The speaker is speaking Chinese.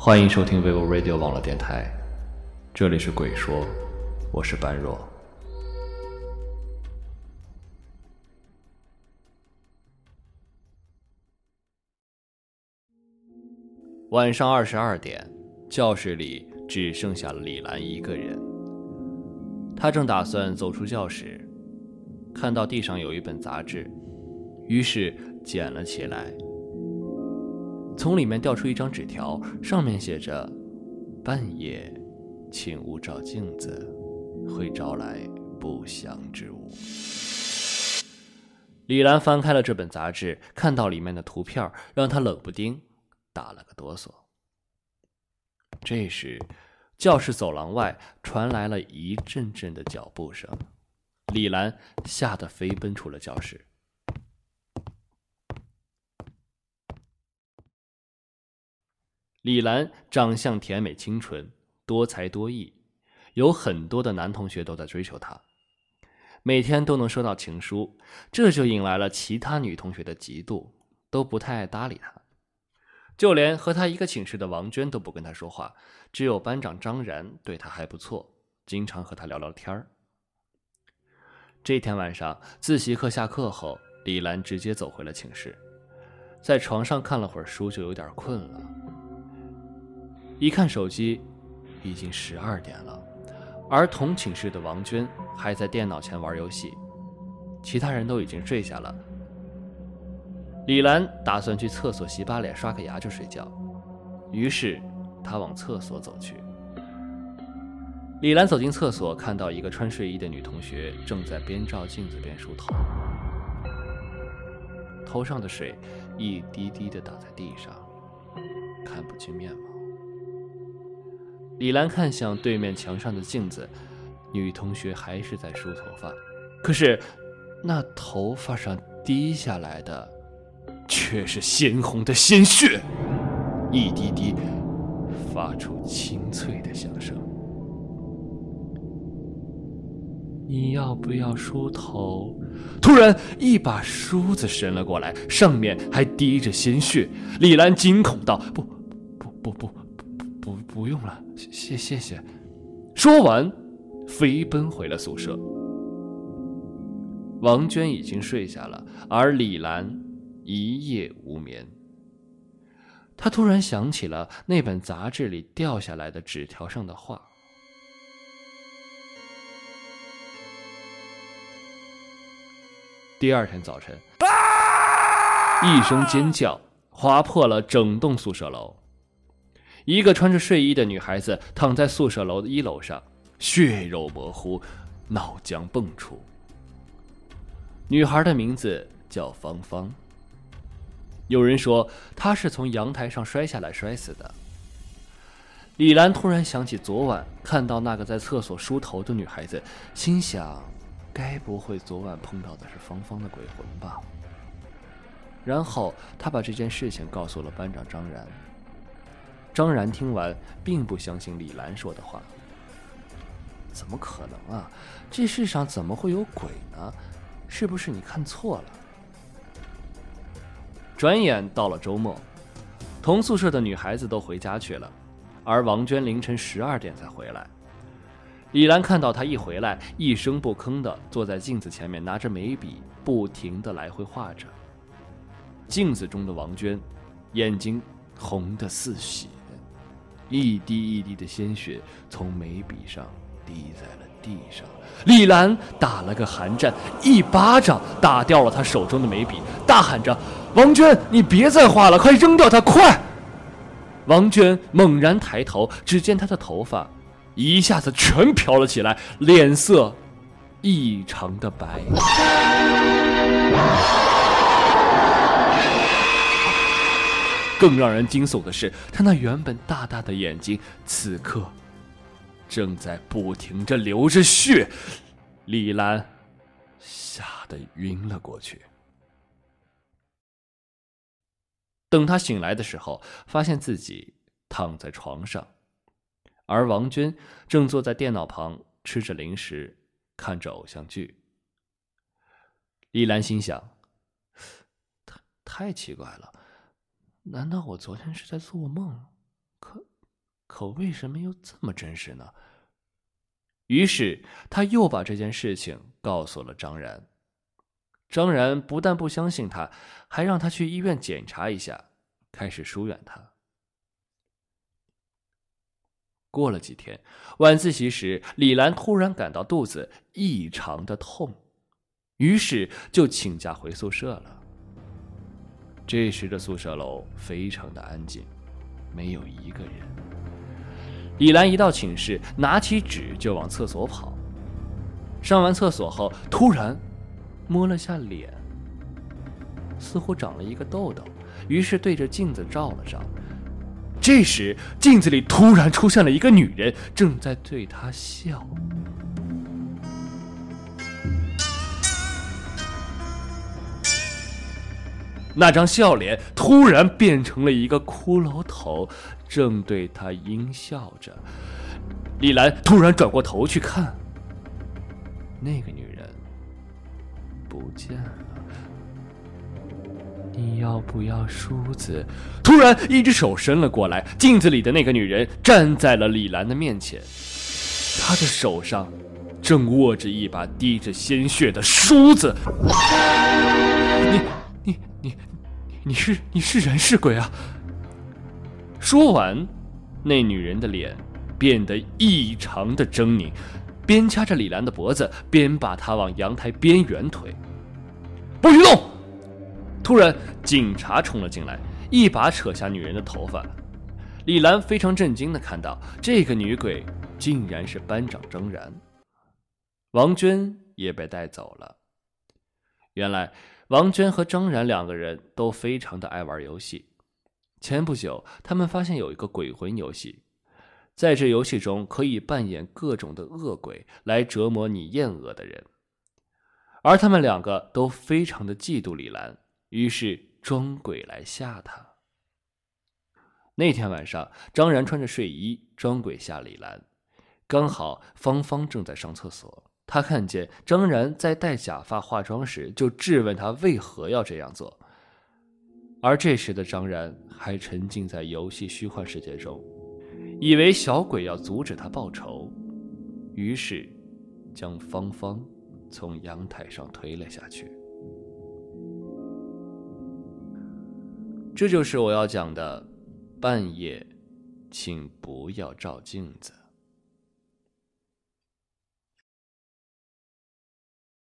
欢迎收听 vivo Radio 网络电台，这里是鬼说，我是般若。晚上二十二点，教室里只剩下了李兰一个人。他正打算走出教室，看到地上有一本杂志，于是捡了起来。从里面掉出一张纸条，上面写着：“半夜，请勿照镜子，会招来不祥之物。”李兰翻开了这本杂志，看到里面的图片，让她冷不丁打了个哆嗦。这时，教室走廊外传来了一阵阵的脚步声，李兰吓得飞奔出了教室。李兰长相甜美清纯，多才多艺，有很多的男同学都在追求她，每天都能收到情书，这就引来了其他女同学的嫉妒，都不太爱搭理她。就连和她一个寝室的王娟都不跟她说话，只有班长张然对她还不错，经常和她聊聊天儿。这天晚上自习课下课后，李兰直接走回了寝室，在床上看了会儿书，就有点困了。一看手机，已经十二点了，而同寝室的王娟还在电脑前玩游戏，其他人都已经睡下了。李兰打算去厕所洗把脸、刷个牙就睡觉，于是她往厕所走去。李兰走进厕所，看到一个穿睡衣的女同学正在边照镜子边梳头，头上的水一滴滴的打在地上，看不清面貌。李兰看向对面墙上的镜子，女同学还是在梳头发，可是那头发上滴下来的却是鲜红的鲜血，一滴滴发出清脆的响声。你要不要梳头？突然，一把梳子伸了过来，上面还滴着鲜血。李兰惊恐道：“不，不，不，不。”不，用了，谢谢谢。说完，飞奔回了宿舍。王娟已经睡下了，而李兰一夜无眠。她突然想起了那本杂志里掉下来的纸条上的话。第二天早晨，一声尖叫划破了整栋宿舍楼。一个穿着睡衣的女孩子躺在宿舍楼的一楼上，血肉模糊，脑浆迸出。女孩的名字叫芳芳。有人说她是从阳台上摔下来摔死的。李兰突然想起昨晚看到那个在厕所梳头的女孩子，心想：该不会昨晚碰到的是芳芳的鬼魂吧？然后她把这件事情告诉了班长张然。张然听完，并不相信李兰说的话。怎么可能啊？这世上怎么会有鬼呢？是不是你看错了？转眼到了周末，同宿舍的女孩子都回家去了，而王娟凌晨十二点才回来。李兰看到她一回来，一声不吭的坐在镜子前面，拿着眉笔，不停的来回画着。镜子中的王娟，眼睛红的似血。一滴一滴的鲜血从眉笔上滴在了地上，李兰打了个寒战，一巴掌打掉了他手中的眉笔，大喊着：“王娟，你别再画了，快扔掉它，快！”王娟猛然抬头，只见她的头发一下子全飘了起来，脸色异常的白。更让人惊悚的是，他那原本大大的眼睛，此刻正在不停着流着血。李兰吓得晕了过去。等他醒来的时候，发现自己躺在床上，而王娟正坐在电脑旁吃着零食，看着偶像剧。李兰心想：太太奇怪了。难道我昨天是在做梦？可可为什么又这么真实呢？于是他又把这件事情告诉了张然。张然不但不相信他，还让他去医院检查一下，开始疏远他。过了几天，晚自习时，李兰突然感到肚子异常的痛，于是就请假回宿舍了。这时的宿舍楼非常的安静，没有一个人。李兰一到寝室，拿起纸就往厕所跑。上完厕所后，突然。摸了下脸，似乎长了一个痘痘，于是对着镜子照了照。这时，镜子里突然出现了一个女人，正在对她笑。那张笑脸突然变成了一个骷髅头，正对他阴笑着。李兰突然转过头去看，那个女人。不见了，你要不要梳子？突然，一只手伸了过来，镜子里的那个女人站在了李兰的面前，她的手上正握着一把滴着鲜血的梳子。你、你、你、你是你是人是鬼啊？说完，那女人的脸变得异常的狰狞。边掐着李兰的脖子，边把她往阳台边缘推。不许动！突然，警察冲了进来，一把扯下女人的头发。李兰非常震惊的看到，这个女鬼竟然是班长张然。王娟也被带走了。原来，王娟和张然两个人都非常的爱玩游戏。前不久，他们发现有一个鬼魂游戏。在这游戏中，可以扮演各种的恶鬼来折磨你厌恶的人，而他们两个都非常的嫉妒李兰，于是装鬼来吓她。那天晚上，张然穿着睡衣装鬼吓李兰，刚好芳芳正在上厕所，他看见张然在戴假发化妆时，就质问他为何要这样做，而这时的张然还沉浸在游戏虚幻世界中。以为小鬼要阻止他报仇，于是将芳芳从阳台上推了下去。这就是我要讲的，半夜，请不要照镜子。